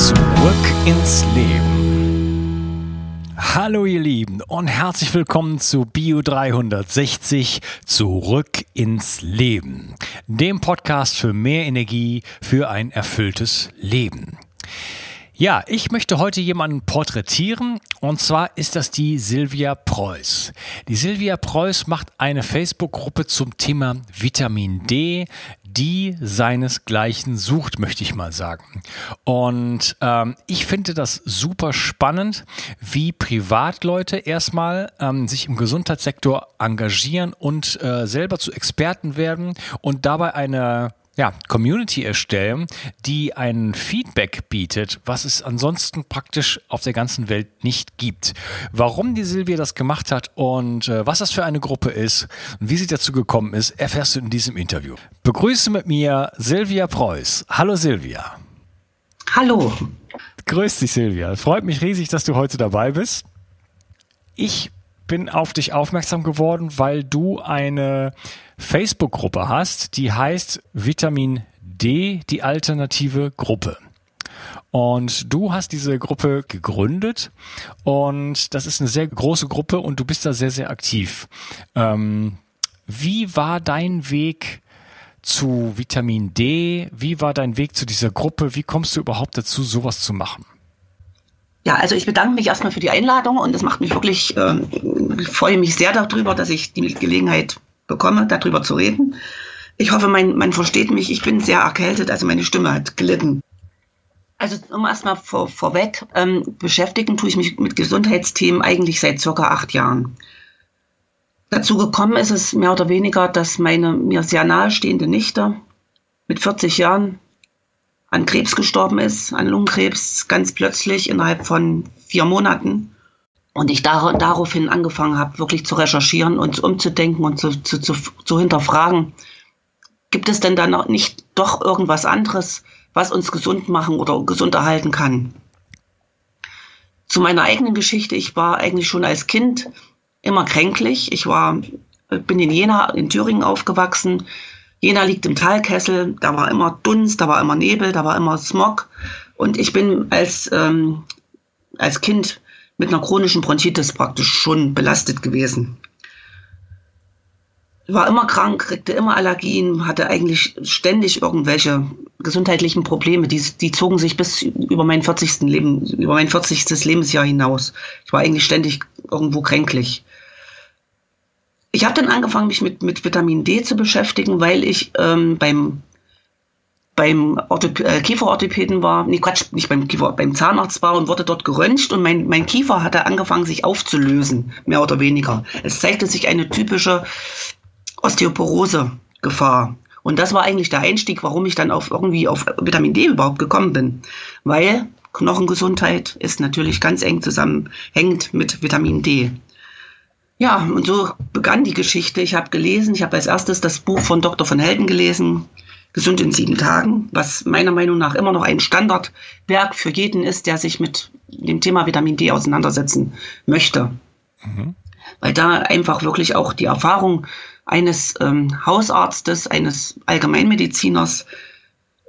Zurück ins Leben. Hallo ihr Lieben und herzlich willkommen zu Bio 360 Zurück ins Leben, dem Podcast für mehr Energie für ein erfülltes Leben. Ja, ich möchte heute jemanden porträtieren und zwar ist das die Silvia Preuß. Die Silvia Preuß macht eine Facebook-Gruppe zum Thema Vitamin D, die seinesgleichen sucht, möchte ich mal sagen. Und ähm, ich finde das super spannend, wie Privatleute erstmal ähm, sich im Gesundheitssektor engagieren und äh, selber zu Experten werden und dabei eine ja, Community erstellen, die ein Feedback bietet, was es ansonsten praktisch auf der ganzen Welt nicht gibt. Warum die Silvia das gemacht hat und äh, was das für eine Gruppe ist und wie sie dazu gekommen ist, erfährst du in diesem Interview. Begrüße mit mir Silvia Preuß. Hallo Silvia. Hallo. Grüß dich Silvia. Freut mich riesig, dass du heute dabei bist. Ich bin auf dich aufmerksam geworden, weil du eine Facebook-Gruppe hast, die heißt Vitamin D, die alternative Gruppe. Und du hast diese Gruppe gegründet und das ist eine sehr große Gruppe und du bist da sehr, sehr aktiv. Ähm, wie war dein Weg zu Vitamin D? Wie war dein Weg zu dieser Gruppe? Wie kommst du überhaupt dazu, sowas zu machen? Ja, also ich bedanke mich erstmal für die Einladung und es macht mich wirklich, äh, ich freue mich sehr darüber, dass ich die Gelegenheit bekomme, darüber zu reden. Ich hoffe, man, man versteht mich. Ich bin sehr erkältet, also meine Stimme hat gelitten. Also um erstmal vor, vorweg, ähm, beschäftigen tue ich mich mit Gesundheitsthemen eigentlich seit circa acht Jahren. Dazu gekommen ist es mehr oder weniger, dass meine mir sehr nahestehende Nichte mit 40 Jahren an Krebs gestorben ist, an Lungenkrebs, ganz plötzlich innerhalb von vier Monaten. Und ich dar daraufhin angefangen habe, wirklich zu recherchieren und umzudenken und zu, zu, zu, zu hinterfragen, gibt es denn da noch nicht doch irgendwas anderes, was uns gesund machen oder gesund erhalten kann? Zu meiner eigenen Geschichte, ich war eigentlich schon als Kind immer kränklich. Ich war, bin in Jena in Thüringen aufgewachsen, Jena liegt im Talkessel, da war immer Dunst, da war immer Nebel, da war immer Smog. Und ich bin als, ähm, als Kind mit einer chronischen Bronchitis praktisch schon belastet gewesen. War immer krank, kriegte immer Allergien, hatte eigentlich ständig irgendwelche gesundheitlichen Probleme. Die, die zogen sich bis über mein 40. Leben, über mein 40. Lebensjahr hinaus. Ich war eigentlich ständig irgendwo kränklich. Ich habe dann angefangen, mich mit, mit Vitamin D zu beschäftigen, weil ich ähm, beim, beim Orthop äh, Kieferorthopäden war, nee, Quatsch, nicht beim Kiefer, beim Zahnarzt war und wurde dort geröntgt und mein, mein Kiefer hatte angefangen, sich aufzulösen, mehr oder weniger. Es zeigte sich eine typische Osteoporose-Gefahr. Und das war eigentlich der Einstieg, warum ich dann auf irgendwie auf Vitamin D überhaupt gekommen bin. Weil Knochengesundheit ist natürlich ganz eng zusammenhängend mit Vitamin D. Ja, und so begann die Geschichte. Ich habe gelesen, ich habe als erstes das Buch von Dr. von Helden gelesen, Gesund in sieben Tagen, was meiner Meinung nach immer noch ein Standardwerk für jeden ist, der sich mit dem Thema Vitamin D auseinandersetzen möchte. Mhm. Weil da einfach wirklich auch die Erfahrung eines ähm, Hausarztes, eines Allgemeinmediziners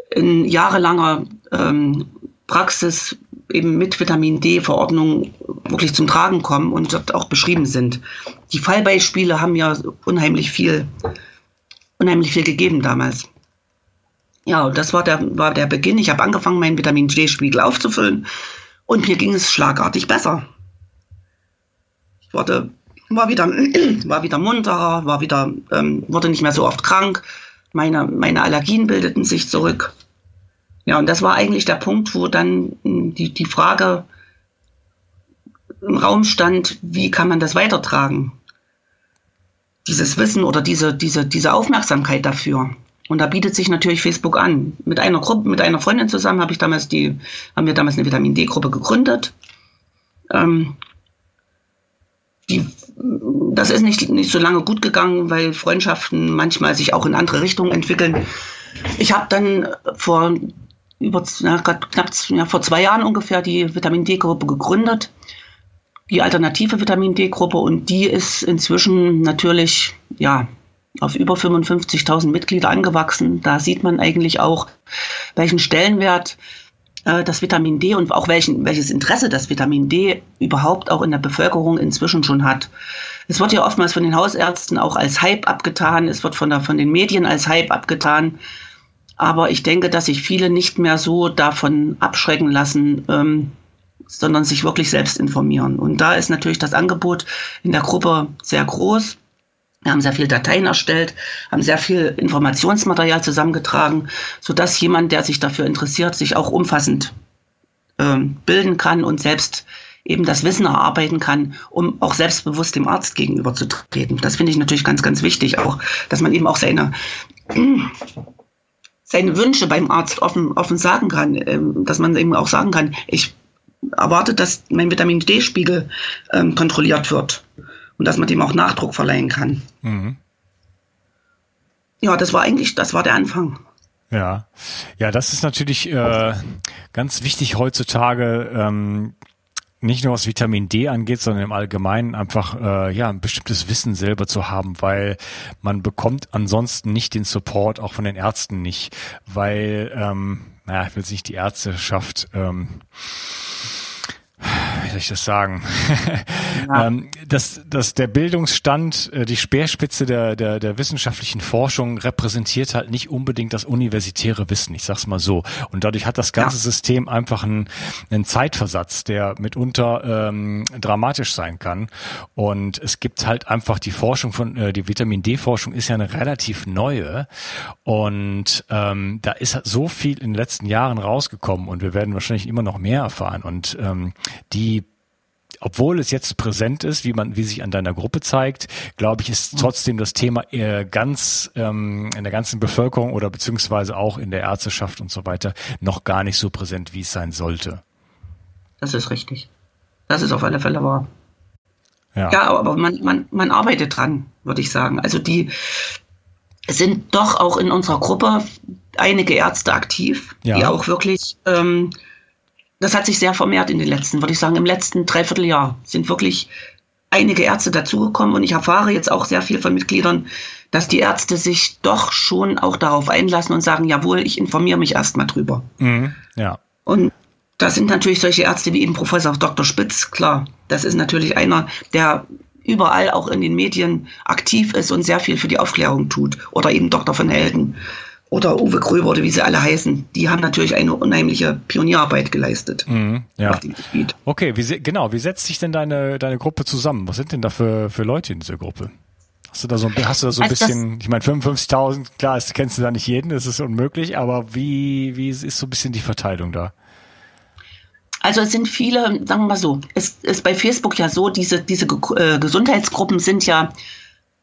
in jahrelanger ähm, Praxis eben mit Vitamin D-Verordnung wirklich zum Tragen kommen und dort auch beschrieben sind. Die Fallbeispiele haben ja unheimlich viel, unheimlich viel gegeben damals. Ja, und das war der, war der Beginn. Ich habe angefangen, meinen Vitamin D-Spiegel aufzufüllen und mir ging es schlagartig besser. Ich wurde, war, wieder, war wieder munterer, war wieder, ähm, wurde nicht mehr so oft krank. Meine, meine Allergien bildeten sich zurück. Ja, und das war eigentlich der Punkt, wo dann hm, die, die Frage im Raum stand, wie kann man das weitertragen? Dieses Wissen oder diese, diese, diese Aufmerksamkeit dafür. Und da bietet sich natürlich Facebook an. Mit einer Gruppe, mit einer Freundin zusammen habe ich damals die, haben wir damals eine Vitamin D-Gruppe gegründet. Ähm, die, das ist nicht, nicht so lange gut gegangen, weil Freundschaften manchmal sich auch in andere Richtungen entwickeln. Ich habe dann vor über na, knapp ja, vor zwei Jahren ungefähr die Vitamin D-Gruppe gegründet, die alternative Vitamin D-Gruppe, und die ist inzwischen natürlich ja auf über 55.000 Mitglieder angewachsen. Da sieht man eigentlich auch, welchen Stellenwert äh, das Vitamin D und auch welchen, welches Interesse das Vitamin D überhaupt auch in der Bevölkerung inzwischen schon hat. Es wird ja oftmals von den Hausärzten auch als Hype abgetan, es wird von, der, von den Medien als Hype abgetan. Aber ich denke, dass sich viele nicht mehr so davon abschrecken lassen, ähm, sondern sich wirklich selbst informieren. Und da ist natürlich das Angebot in der Gruppe sehr groß. Wir haben sehr viele Dateien erstellt, haben sehr viel Informationsmaterial zusammengetragen, sodass jemand, der sich dafür interessiert, sich auch umfassend äh, bilden kann und selbst eben das Wissen erarbeiten kann, um auch selbstbewusst dem Arzt gegenüberzutreten. Das finde ich natürlich ganz, ganz wichtig, auch, dass man eben auch seine, seine Wünsche beim Arzt offen, offen sagen kann, äh, dass man eben auch sagen kann, ich erwarte, dass mein Vitamin D-Spiegel ähm, kontrolliert wird und dass man dem auch Nachdruck verleihen kann. Mhm. Ja, das war eigentlich, das war der Anfang. Ja, ja, das ist natürlich äh, ganz wichtig heutzutage. Ähm, nicht nur was Vitamin D angeht, sondern im Allgemeinen einfach äh, ja ein bestimmtes Wissen selber zu haben, weil man bekommt ansonsten nicht den Support, auch von den Ärzten nicht, weil ähm, naja, ich will nicht die Ärzteschaft ähm, wie soll ich das sagen? Ja. ähm, dass, dass der Bildungsstand, äh, die Speerspitze der, der, der wissenschaftlichen Forschung repräsentiert halt nicht unbedingt das universitäre Wissen, ich sag's mal so. Und dadurch hat das ganze ja. System einfach einen, einen Zeitversatz, der mitunter ähm, dramatisch sein kann. Und es gibt halt einfach die Forschung von, äh, die Vitamin D-Forschung ist ja eine relativ neue. Und ähm, da ist halt so viel in den letzten Jahren rausgekommen und wir werden wahrscheinlich immer noch mehr erfahren. Und ähm, die obwohl es jetzt präsent ist, wie man, wie sich an deiner Gruppe zeigt, glaube ich, ist trotzdem das Thema eher ganz ähm, in der ganzen Bevölkerung oder beziehungsweise auch in der Ärzteschaft und so weiter noch gar nicht so präsent, wie es sein sollte. Das ist richtig. Das ist auf alle Fälle wahr. Ja, ja aber man, man, man arbeitet dran, würde ich sagen. Also die sind doch auch in unserer Gruppe einige Ärzte aktiv, ja. die auch wirklich ähm, das hat sich sehr vermehrt in den letzten, würde ich sagen, im letzten Dreivierteljahr sind wirklich einige Ärzte dazugekommen und ich erfahre jetzt auch sehr viel von Mitgliedern, dass die Ärzte sich doch schon auch darauf einlassen und sagen, jawohl, ich informiere mich erstmal drüber. Mhm, ja. Und das sind natürlich solche Ärzte wie eben Professor Dr. Spitz, klar. Das ist natürlich einer, der überall auch in den Medien aktiv ist und sehr viel für die Aufklärung tut. Oder eben Dr. von Helden oder Uwe Gröber oder wie sie alle heißen, die haben natürlich eine unheimliche Pionierarbeit geleistet mhm, ja. auf dem Gebiet. Okay, wie, genau, wie setzt sich denn deine, deine Gruppe zusammen? Was sind denn da für, für Leute in dieser Gruppe? Hast du da so, hast du da so ein also bisschen, ich meine 55.000, klar, das kennst du da nicht jeden, das ist unmöglich, aber wie, wie ist so ein bisschen die Verteilung da? Also es sind viele, sagen wir mal so, es ist bei Facebook ja so, diese, diese äh, Gesundheitsgruppen sind ja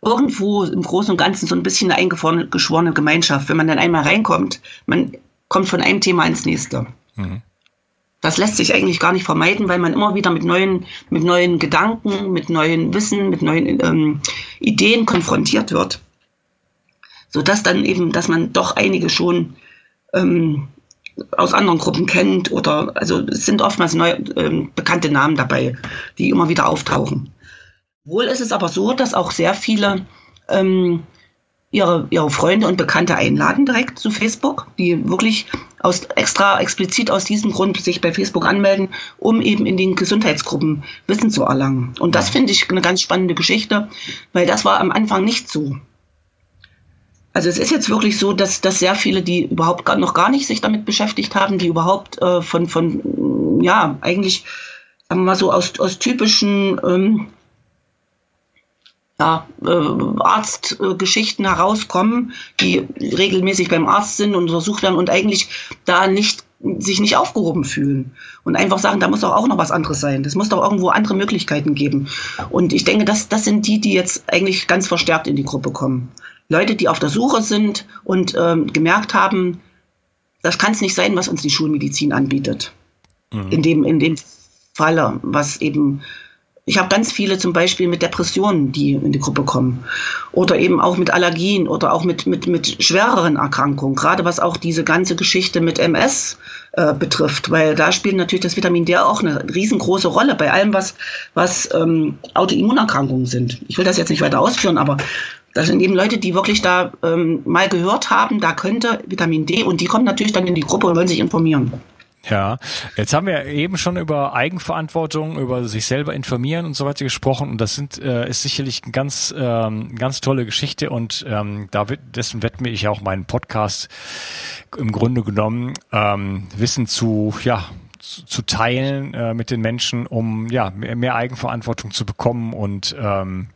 irgendwo im Großen und Ganzen so ein bisschen eine eingeschworene Gemeinschaft. Wenn man dann einmal reinkommt, man kommt von einem Thema ins nächste. Mhm. Das lässt sich eigentlich gar nicht vermeiden, weil man immer wieder mit neuen, mit neuen Gedanken, mit neuen Wissen, mit neuen ähm, Ideen konfrontiert wird. Sodass dann eben, dass man doch einige schon ähm, aus anderen Gruppen kennt oder also es sind oftmals neue, ähm, bekannte Namen dabei, die immer wieder auftauchen. Wohl ist es aber so, dass auch sehr viele ähm, ihre, ihre Freunde und Bekannte einladen direkt zu Facebook, die wirklich aus, extra explizit aus diesem Grund sich bei Facebook anmelden, um eben in den Gesundheitsgruppen Wissen zu erlangen. Und das finde ich eine ganz spannende Geschichte, weil das war am Anfang nicht so. Also es ist jetzt wirklich so, dass, dass sehr viele, die überhaupt gar, noch gar nicht sich damit beschäftigt haben, die überhaupt äh, von, von, ja, eigentlich, sagen wir mal so, aus, aus typischen ähm, ja, äh, Arztgeschichten äh, herauskommen, die regelmäßig beim Arzt sind und untersucht werden und eigentlich da nicht sich nicht aufgehoben fühlen und einfach sagen, da muss doch auch noch was anderes sein. Das muss doch irgendwo andere Möglichkeiten geben. Und ich denke, das, das sind die, die jetzt eigentlich ganz verstärkt in die Gruppe kommen. Leute, die auf der Suche sind und ähm, gemerkt haben, das kann es nicht sein, was uns die Schulmedizin anbietet. Mhm. In, dem, in dem Falle, was eben ich habe ganz viele zum Beispiel mit Depressionen, die in die Gruppe kommen. Oder eben auch mit Allergien oder auch mit, mit, mit schwereren Erkrankungen. Gerade was auch diese ganze Geschichte mit MS äh, betrifft. Weil da spielt natürlich das Vitamin D auch eine riesengroße Rolle bei allem, was, was ähm, Autoimmunerkrankungen sind. Ich will das jetzt nicht weiter ausführen, aber das sind eben Leute, die wirklich da ähm, mal gehört haben, da könnte Vitamin D und die kommen natürlich dann in die Gruppe und wollen sich informieren. Ja, jetzt haben wir eben schon über Eigenverantwortung, über sich selber informieren und so weiter gesprochen. Und das sind äh, ist sicherlich eine ganz ähm, ganz tolle Geschichte. Und ähm, da wird, dessen widme ich auch meinen Podcast im Grunde genommen ähm, Wissen zu ja zu, zu teilen äh, mit den Menschen, um ja mehr, mehr Eigenverantwortung zu bekommen und ähm,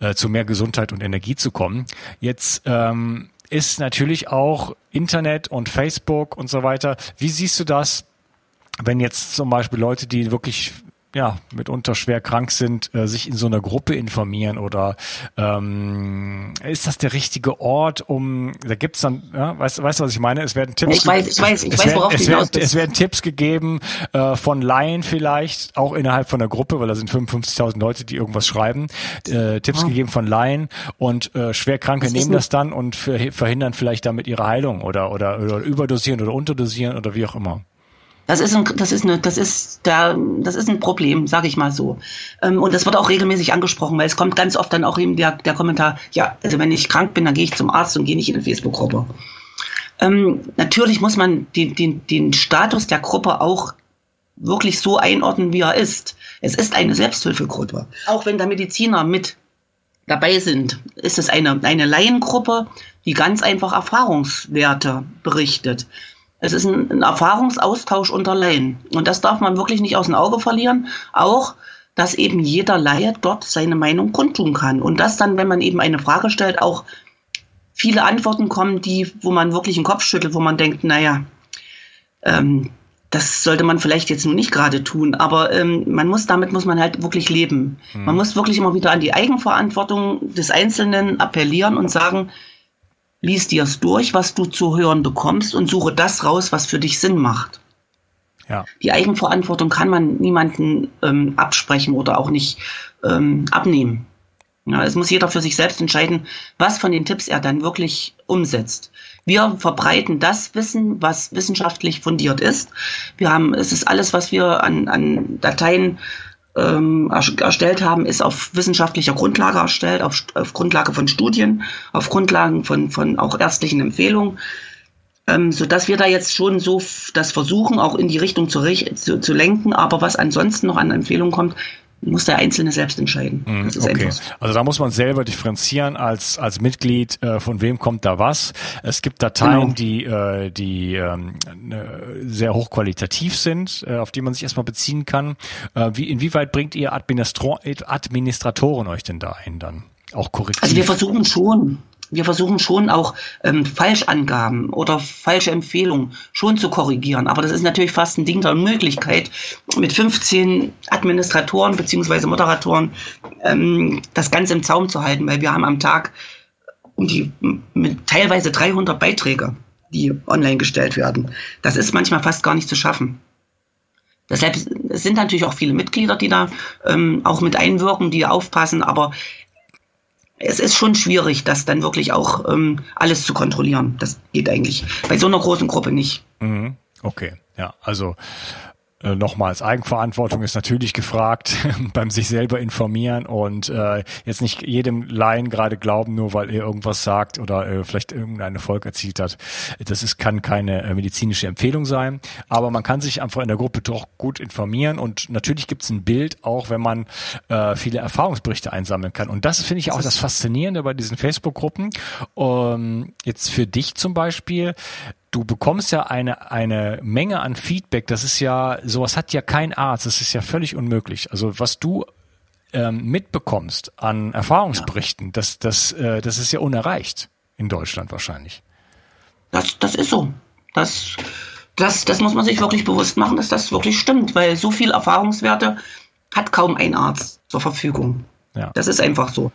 äh, zu mehr Gesundheit und Energie zu kommen. Jetzt ähm, ist natürlich auch Internet und Facebook und so weiter. Wie siehst du das, wenn jetzt zum Beispiel Leute, die wirklich ja, mitunter schwer krank sind, äh, sich in so einer Gruppe informieren oder ähm, ist das der richtige Ort, um da gibt's dann, ja, weißt, weißt du, was ich meine? Es werden Tipps Ich weiß, ich weiß, ich weiß, worauf es, werden, es werden Tipps gegeben äh, von Laien vielleicht, auch innerhalb von der Gruppe, weil da sind 55.000 Leute, die irgendwas schreiben, äh, Tipps oh. gegeben von Laien und äh, Schwerkranke das nehmen das dann und verhindern vielleicht damit ihre Heilung oder, oder, oder überdosieren oder unterdosieren oder wie auch immer. Das ist ein, das ist eine, das ist der, das ist ein Problem, sage ich mal so. Ähm, und das wird auch regelmäßig angesprochen, weil es kommt ganz oft dann auch eben der, der Kommentar, ja, also wenn ich krank bin, dann gehe ich zum Arzt und gehe nicht in eine Facebook-Gruppe. Ähm, natürlich muss man den, den, den Status der Gruppe auch wirklich so einordnen, wie er ist. Es ist eine Selbsthilfegruppe. Auch wenn da Mediziner mit dabei sind, ist es eine, eine Laiengruppe, die ganz einfach Erfahrungswerte berichtet. Es ist ein, ein Erfahrungsaustausch unter Laien. Und das darf man wirklich nicht aus dem Auge verlieren. Auch, dass eben jeder Laie dort seine Meinung kundtun kann. Und dass dann, wenn man eben eine Frage stellt, auch viele Antworten kommen, die, wo man wirklich den Kopf schüttelt, wo man denkt, naja, ähm, das sollte man vielleicht jetzt nun nicht gerade tun, aber ähm, man muss damit muss man halt wirklich leben. Mhm. Man muss wirklich immer wieder an die Eigenverantwortung des Einzelnen appellieren und sagen, lies dir es durch, was du zu hören bekommst und suche das raus, was für dich Sinn macht. Ja. Die Eigenverantwortung kann man niemanden ähm, absprechen oder auch nicht ähm, abnehmen. Ja, es muss jeder für sich selbst entscheiden, was von den Tipps er dann wirklich umsetzt. Wir verbreiten das Wissen, was wissenschaftlich fundiert ist. Wir haben, es ist alles, was wir an, an Dateien ähm, erstellt haben, ist auf wissenschaftlicher Grundlage erstellt, auf, auf Grundlage von Studien, auf Grundlagen von, von auch ärztlichen Empfehlungen. Ähm, so dass wir da jetzt schon so das versuchen, auch in die Richtung zu, zu, zu lenken. Aber was ansonsten noch an Empfehlungen kommt, muss der Einzelne selbst entscheiden. Mm, okay. Also da muss man selber differenzieren als, als Mitglied, äh, von wem kommt da was. Es gibt Dateien, genau. die, äh, die äh, sehr hochqualitativ sind, äh, auf die man sich erstmal beziehen kann. Äh, wie, inwieweit bringt ihr Administra Administratoren euch denn da ein dann? Auch korrekt? Also wir versuchen schon, wir versuchen schon auch ähm, Falschangaben oder falsche Empfehlungen schon zu korrigieren. Aber das ist natürlich fast ein Ding der Unmöglichkeit, mit 15 Administratoren beziehungsweise Moderatoren ähm, das Ganze im Zaum zu halten, weil wir haben am Tag um die mit teilweise 300 Beiträge, die online gestellt werden. Das ist manchmal fast gar nicht zu schaffen. Deshalb es sind natürlich auch viele Mitglieder, die da ähm, auch mit einwirken, die aufpassen, aber es ist schon schwierig, das dann wirklich auch ähm, alles zu kontrollieren. Das geht eigentlich bei so einer großen Gruppe nicht. Mhm. Okay, ja, also äh, nochmals, Eigenverantwortung ist natürlich gefragt beim sich selber informieren und äh, jetzt nicht jedem Laien gerade glauben, nur weil er irgendwas sagt oder äh, vielleicht irgendeinen Erfolg erzielt hat. Das ist, kann keine äh, medizinische Empfehlung sein, aber man kann sich einfach in der Gruppe doch gut informieren und natürlich gibt es ein Bild, auch wenn man äh, viele Erfahrungsberichte einsammeln kann. Und das finde ich auch das Faszinierende bei diesen Facebook-Gruppen. Ähm, jetzt für dich zum Beispiel, du bekommst ja eine, eine Menge an Feedback. Das ist ja, sowas hat ja kein Arzt. Das ist ja völlig unmöglich. Also was du ähm, mitbekommst an Erfahrungsberichten, ja. das, das, äh, das ist ja unerreicht in Deutschland wahrscheinlich. Das, das ist so. Das, das, das muss man sich wirklich bewusst machen, dass das wirklich stimmt, weil so viel Erfahrungswerte hat kaum ein Arzt zur Verfügung. Ja. Das ist einfach so.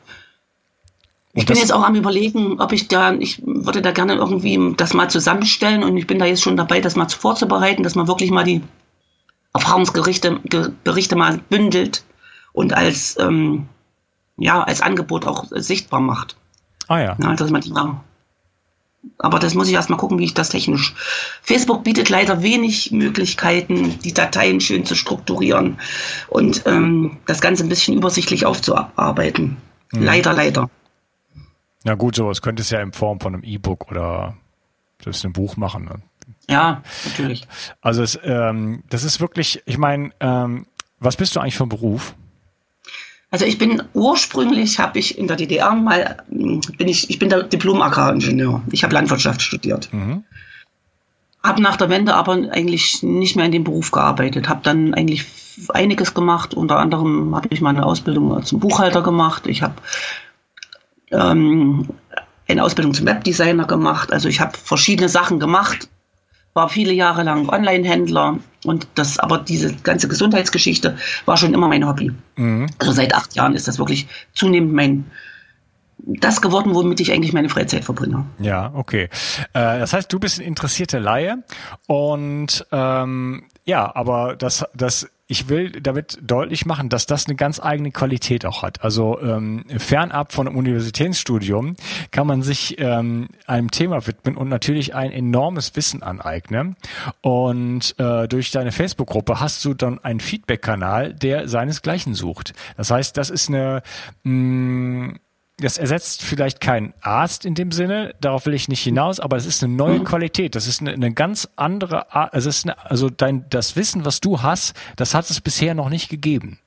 Ich bin jetzt auch am überlegen, ob ich da, ich würde da gerne irgendwie das mal zusammenstellen und ich bin da jetzt schon dabei, das mal vorzubereiten, dass man wirklich mal die Erfahrungsberichte Berichte mal bündelt und als, ähm, ja, als Angebot auch sichtbar macht. Ah ja. ja dass man die aber das muss ich erstmal gucken, wie ich das technisch. Facebook bietet leider wenig Möglichkeiten, die Dateien schön zu strukturieren und ähm, das Ganze ein bisschen übersichtlich aufzuarbeiten. Mhm. Leider, leider. Na gut, sowas könnte es ja in Form von einem E-Book oder selbst einem Buch machen. Ne? Ja, natürlich. Also es, ähm, das ist wirklich, ich meine, ähm, was bist du eigentlich für ein Beruf? Also ich bin ursprünglich habe ich in der DDR mal bin ich ich bin der Diplom Agraringenieur. Ich habe Landwirtschaft studiert. Mhm. Habe nach der Wende aber eigentlich nicht mehr in dem Beruf gearbeitet. Habe dann eigentlich einiges gemacht. Unter anderem habe ich meine Ausbildung zum Buchhalter gemacht. Ich habe ähm, eine Ausbildung zum Webdesigner gemacht. Also ich habe verschiedene Sachen gemacht war viele Jahre lang Online-Händler und das, aber diese ganze Gesundheitsgeschichte war schon immer mein Hobby. Mhm. Also seit acht Jahren ist das wirklich zunehmend mein das geworden, womit ich eigentlich meine Freizeit verbringe. Ja, okay. Äh, das heißt, du bist ein interessierter Laie und ähm, ja, aber das, das ich will damit deutlich machen, dass das eine ganz eigene Qualität auch hat. Also ähm, fernab von einem Universitätsstudium kann man sich ähm, einem Thema widmen und natürlich ein enormes Wissen aneignen. Und äh, durch deine Facebook-Gruppe hast du dann einen Feedback-Kanal, der seinesgleichen sucht. Das heißt, das ist eine mh, das ersetzt vielleicht keinen Arzt in dem Sinne, darauf will ich nicht hinaus, aber es ist eine neue mhm. Qualität. Das ist eine, eine ganz andere Art, also, es ist eine, also dein, das Wissen, was du hast, das hat es bisher noch nicht gegeben.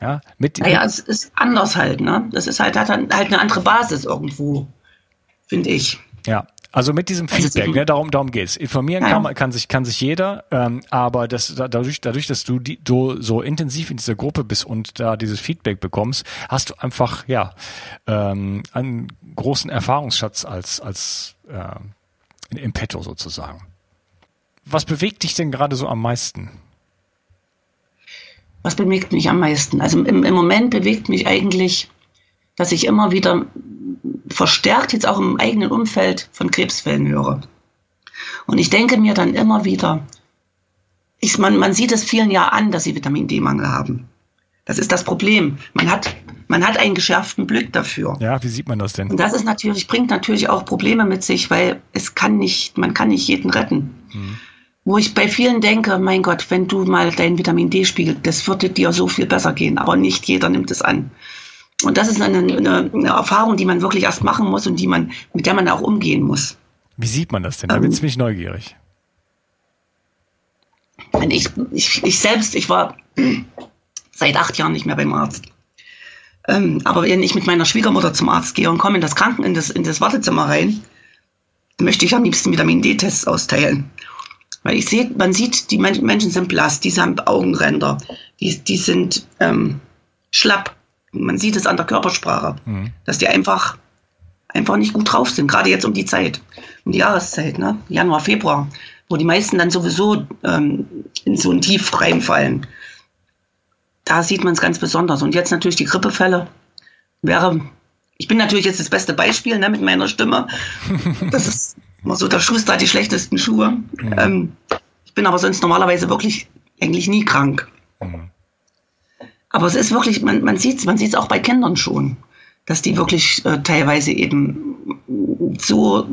Ja, mit, naja, es ist anders halt, ne? Das ist halt, hat halt eine andere Basis irgendwo, finde ich. Ja, also mit diesem Feedback, ne, darum, darum geht's. Informieren ja. kann, kann, sich, kann sich jeder, ähm, aber das, dadurch, dadurch, dass du die, du so intensiv in dieser Gruppe bist und da dieses Feedback bekommst, hast du einfach ja ähm, einen großen Erfahrungsschatz als, als äh, im Petto sozusagen. Was bewegt dich denn gerade so am meisten? Was bewegt mich am meisten? Also im, im Moment bewegt mich eigentlich, dass ich immer wieder verstärkt jetzt auch im eigenen Umfeld von Krebsfällen höre. Und ich denke mir dann immer wieder, ich, man, man sieht es vielen ja an, dass sie Vitamin D-Mangel haben. Das ist das Problem. Man hat, man hat einen geschärften Blick dafür. Ja, wie sieht man das denn? Und das ist natürlich, bringt natürlich auch Probleme mit sich, weil es kann nicht, man kann nicht jeden retten. Hm. Wo ich bei vielen denke, mein Gott, wenn du mal deinen Vitamin D-Spiegel, das würde dir so viel besser gehen, aber nicht jeder nimmt es an. Und das ist eine, eine, eine, Erfahrung, die man wirklich erst machen muss und die man, mit der man auch umgehen muss. Wie sieht man das denn? Da bin ich ähm, neugierig. Ich, ich, ich selbst, ich war seit acht Jahren nicht mehr beim Arzt. Ähm, aber wenn ich mit meiner Schwiegermutter zum Arzt gehe und komme in das Kranken, in das, in das Wartezimmer rein, möchte ich am liebsten Vitamin D-Tests austeilen. Weil ich sehe, man sieht, die Menschen sind blass, die haben Augenränder, die, die sind ähm, schlapp man sieht es an der Körpersprache, mhm. dass die einfach, einfach nicht gut drauf sind, gerade jetzt um die Zeit, um die Jahreszeit, ne? Januar, Februar, wo die meisten dann sowieso ähm, in so ein Tief reinfallen. Da sieht man es ganz besonders. Und jetzt natürlich die Grippefälle. Wäre, ich bin natürlich jetzt das beste Beispiel ne, mit meiner Stimme. Das ist immer so, der Schuster hat die schlechtesten Schuhe. Mhm. Ähm, ich bin aber sonst normalerweise wirklich eigentlich nie krank. Mhm. Aber es ist wirklich, man, man sieht es man sieht's auch bei Kindern schon, dass die wirklich äh, teilweise eben so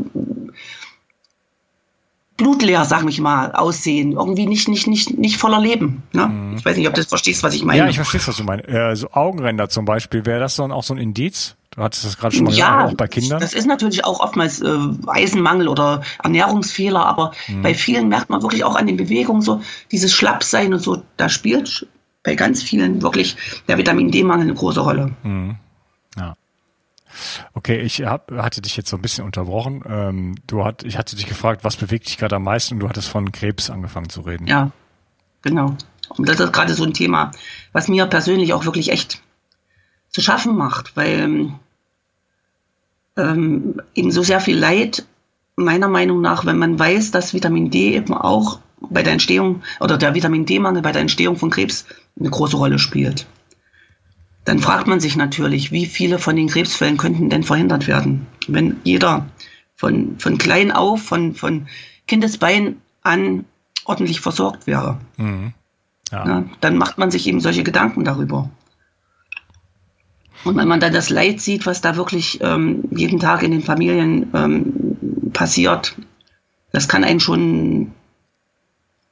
blutleer, sag ich mal, aussehen. Irgendwie nicht, nicht, nicht, nicht voller Leben. Ne? Mhm. Ich weiß nicht, ob du das verstehst, was ich meine. Ja, ich verstehe, was du meinst. Äh, so Augenränder zum Beispiel, wäre das dann auch so ein Indiz? Du hattest das gerade schon mal ja, gesagt, auch bei Kindern. Das ist natürlich auch oftmals äh, Eisenmangel oder Ernährungsfehler, aber mhm. bei vielen merkt man wirklich auch an den Bewegungen so dieses Schlappsein und so, da spielt bei ganz vielen wirklich der Vitamin D-Mangel eine große Rolle. Mhm. Ja. Okay, ich hab, hatte dich jetzt so ein bisschen unterbrochen. Ähm, du hat, ich hatte dich gefragt, was bewegt dich gerade am meisten und du hattest von Krebs angefangen zu reden. Ja, genau. Und das ist gerade so ein Thema, was mir persönlich auch wirklich echt zu schaffen macht, weil ähm, eben so sehr viel Leid, meiner Meinung nach, wenn man weiß, dass Vitamin D eben auch bei der Entstehung oder der Vitamin D-Mangel bei der Entstehung von Krebs eine große Rolle spielt. dann fragt man sich natürlich, wie viele von den Krebsfällen könnten denn verhindert werden, wenn jeder von, von klein auf, von, von Kindesbein an ordentlich versorgt wäre. Mhm. Ja. Ja, dann macht man sich eben solche Gedanken darüber. Und wenn man dann das Leid sieht, was da wirklich ähm, jeden Tag in den Familien ähm, passiert, das kann einen schon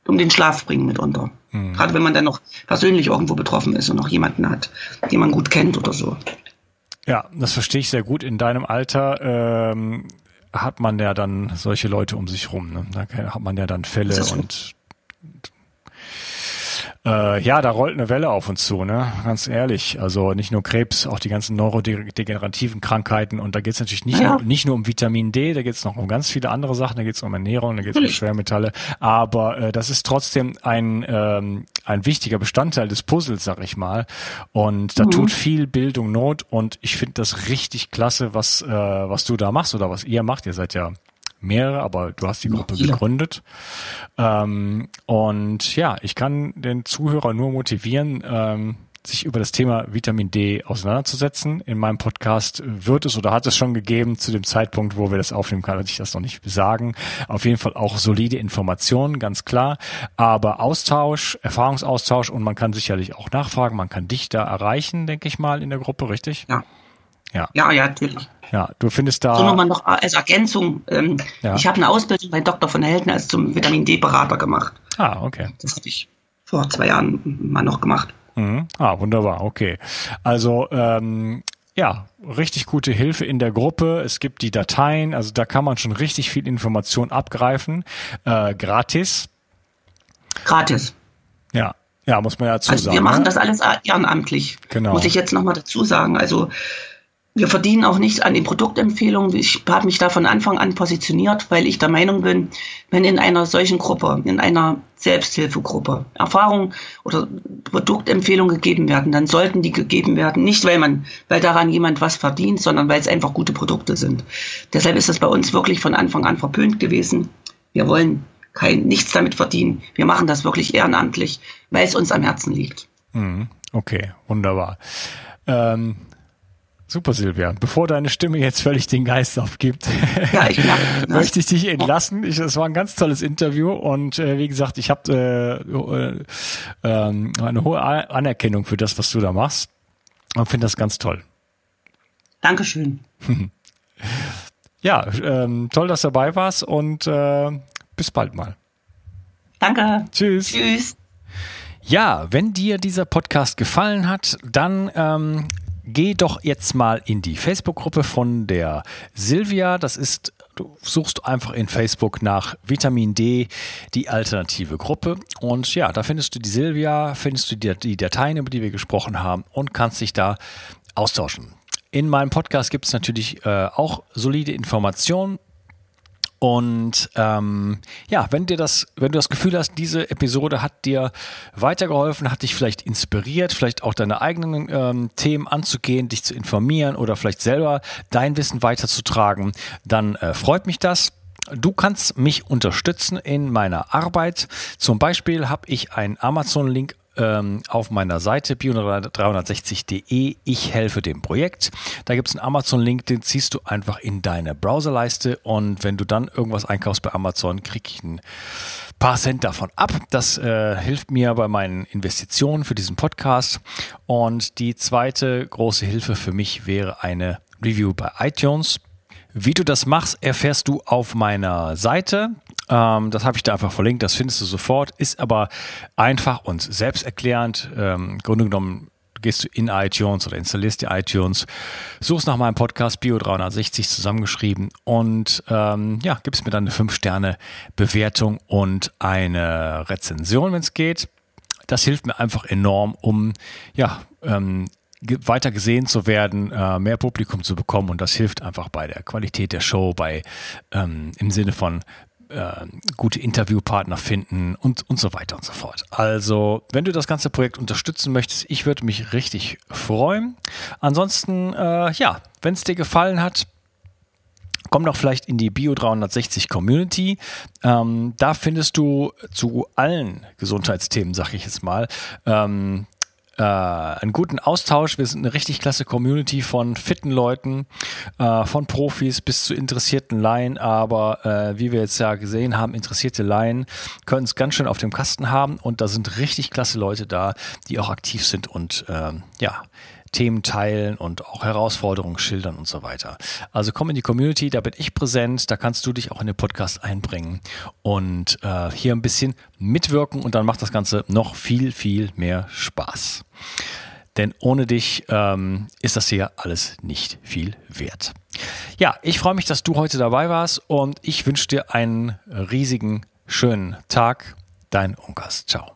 um den Schlaf bringen mitunter. Mhm. Gerade wenn man dann noch persönlich irgendwo betroffen ist und noch jemanden hat, den man gut kennt oder so. Ja, das verstehe ich sehr gut. In deinem Alter ähm, hat man ja dann solche Leute um sich rum. Ne? Da hat man ja dann Fälle und äh, ja, da rollt eine Welle auf uns zu, ne? Ganz ehrlich. Also nicht nur Krebs, auch die ganzen neurodegenerativen Krankheiten. Und da geht es natürlich nicht, ja. nur, nicht nur um Vitamin D, da geht es noch um ganz viele andere Sachen. Da geht es um Ernährung, da geht es um Schwermetalle. Aber äh, das ist trotzdem ein, ähm, ein wichtiger Bestandteil des Puzzles, sag ich mal. Und da mhm. tut viel Bildung Not. Und ich finde das richtig klasse, was, äh, was du da machst oder was ihr macht. Ihr seid ja mehrere, aber du hast die Gruppe gegründet. Ähm, und ja, ich kann den Zuhörer nur motivieren, ähm, sich über das Thema Vitamin D auseinanderzusetzen. In meinem Podcast wird es oder hat es schon gegeben zu dem Zeitpunkt, wo wir das aufnehmen, kann ich das noch nicht sagen. Auf jeden Fall auch solide Informationen, ganz klar. Aber Austausch, Erfahrungsaustausch und man kann sicherlich auch nachfragen. Man kann dich da erreichen, denke ich mal, in der Gruppe, richtig? Ja. Ja, ja, ja natürlich. Ja, du findest da. So nochmal noch als Ergänzung. Ähm, ja. Ich habe eine Ausbildung bei Dr. von Helden als zum Vitamin D-Berater gemacht. Ah, okay. Das habe ich vor zwei Jahren mal noch gemacht. Mhm. Ah, wunderbar, okay. Also, ähm, ja, richtig gute Hilfe in der Gruppe. Es gibt die Dateien, also da kann man schon richtig viel Information abgreifen. Äh, gratis. Gratis. Ja, ja, muss man ja dazu also sagen. Wir machen ne? das alles ehrenamtlich. Genau. Muss ich jetzt nochmal dazu sagen. Also wir verdienen auch nichts an den Produktempfehlungen. Ich habe mich da von Anfang an positioniert, weil ich der Meinung bin, wenn in einer solchen Gruppe, in einer Selbsthilfegruppe Erfahrung oder Produktempfehlungen gegeben werden, dann sollten die gegeben werden, nicht weil man, weil daran jemand was verdient, sondern weil es einfach gute Produkte sind. Deshalb ist das bei uns wirklich von Anfang an verpönt gewesen. Wir wollen kein, nichts damit verdienen. Wir machen das wirklich ehrenamtlich, weil es uns am Herzen liegt. Mhm. Okay, wunderbar. Ähm, Super, Silvia. Bevor deine Stimme jetzt völlig den Geist aufgibt, ja, ich möchte ich dich entlassen. Ich, es war ein ganz tolles Interview und äh, wie gesagt, ich habe äh, äh, eine hohe Anerkennung für das, was du da machst und finde das ganz toll. Dankeschön. ja, ähm, toll, dass du dabei warst und äh, bis bald mal. Danke. Tschüss. Tschüss. Ja, wenn dir dieser Podcast gefallen hat, dann ähm, geh doch jetzt mal in die Facebook-Gruppe von der Silvia. Das ist, du suchst einfach in Facebook nach Vitamin D, die alternative Gruppe. Und ja, da findest du die Silvia, findest du die, Dateien, über die wir gesprochen haben und kannst dich da austauschen. In meinem Podcast gibt es natürlich äh, auch solide Informationen und ähm, ja, wenn dir das, wenn du das Gefühl hast, diese Episode hat dir weitergeholfen, hat dich vielleicht inspiriert, vielleicht auch deine eigenen ähm, Themen anzugehen, dich zu informieren oder vielleicht selber dein Wissen weiterzutragen, dann äh, freut mich das. Du kannst mich unterstützen in meiner Arbeit. Zum Beispiel habe ich einen Amazon-Link ähm, auf meiner Seite bio360.de. Ich helfe dem Projekt. Da gibt es einen Amazon-Link, den ziehst du einfach in deine Browserleiste und wenn du dann irgendwas einkaufst bei Amazon, kriege ich ein paar Cent davon ab. Das äh, hilft mir bei meinen Investitionen für diesen Podcast. Und die zweite große Hilfe für mich wäre eine Review bei iTunes. Wie du das machst, erfährst du auf meiner Seite. Ähm, das habe ich da einfach verlinkt, das findest du sofort, ist aber einfach und selbsterklärend. Ähm, Im Grunde genommen gehst du in iTunes oder installierst dir iTunes, suchst nach meinem Podcast Bio 360 zusammengeschrieben und ähm, ja, gibst mir dann eine 5-Sterne-Bewertung und eine Rezension, wenn es geht. Das hilft mir einfach enorm, um ja, ähm, weiter gesehen zu werden, äh, mehr Publikum zu bekommen und das hilft einfach bei der Qualität der Show, bei ähm, im Sinne von äh, gute Interviewpartner finden und, und so weiter und so fort. Also, wenn du das ganze Projekt unterstützen möchtest, ich würde mich richtig freuen. Ansonsten, äh, ja, wenn es dir gefallen hat, komm doch vielleicht in die Bio 360 Community. Ähm, da findest du zu allen Gesundheitsthemen, sag ich jetzt mal, ähm, äh, einen guten Austausch. Wir sind eine richtig klasse Community von fitten Leuten, äh, von Profis bis zu interessierten Laien. Aber äh, wie wir jetzt ja gesehen haben, interessierte Laien können es ganz schön auf dem Kasten haben. Und da sind richtig klasse Leute da, die auch aktiv sind und ähm, ja, Themen teilen und auch Herausforderungen schildern und so weiter. Also komm in die Community, da bin ich präsent, da kannst du dich auch in den Podcast einbringen und äh, hier ein bisschen mitwirken und dann macht das Ganze noch viel, viel mehr Spaß. Denn ohne dich ähm, ist das hier alles nicht viel wert. Ja, ich freue mich, dass du heute dabei warst und ich wünsche dir einen riesigen, schönen Tag. Dein Unkas. Ciao.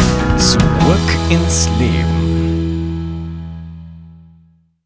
Zurück ins Leben.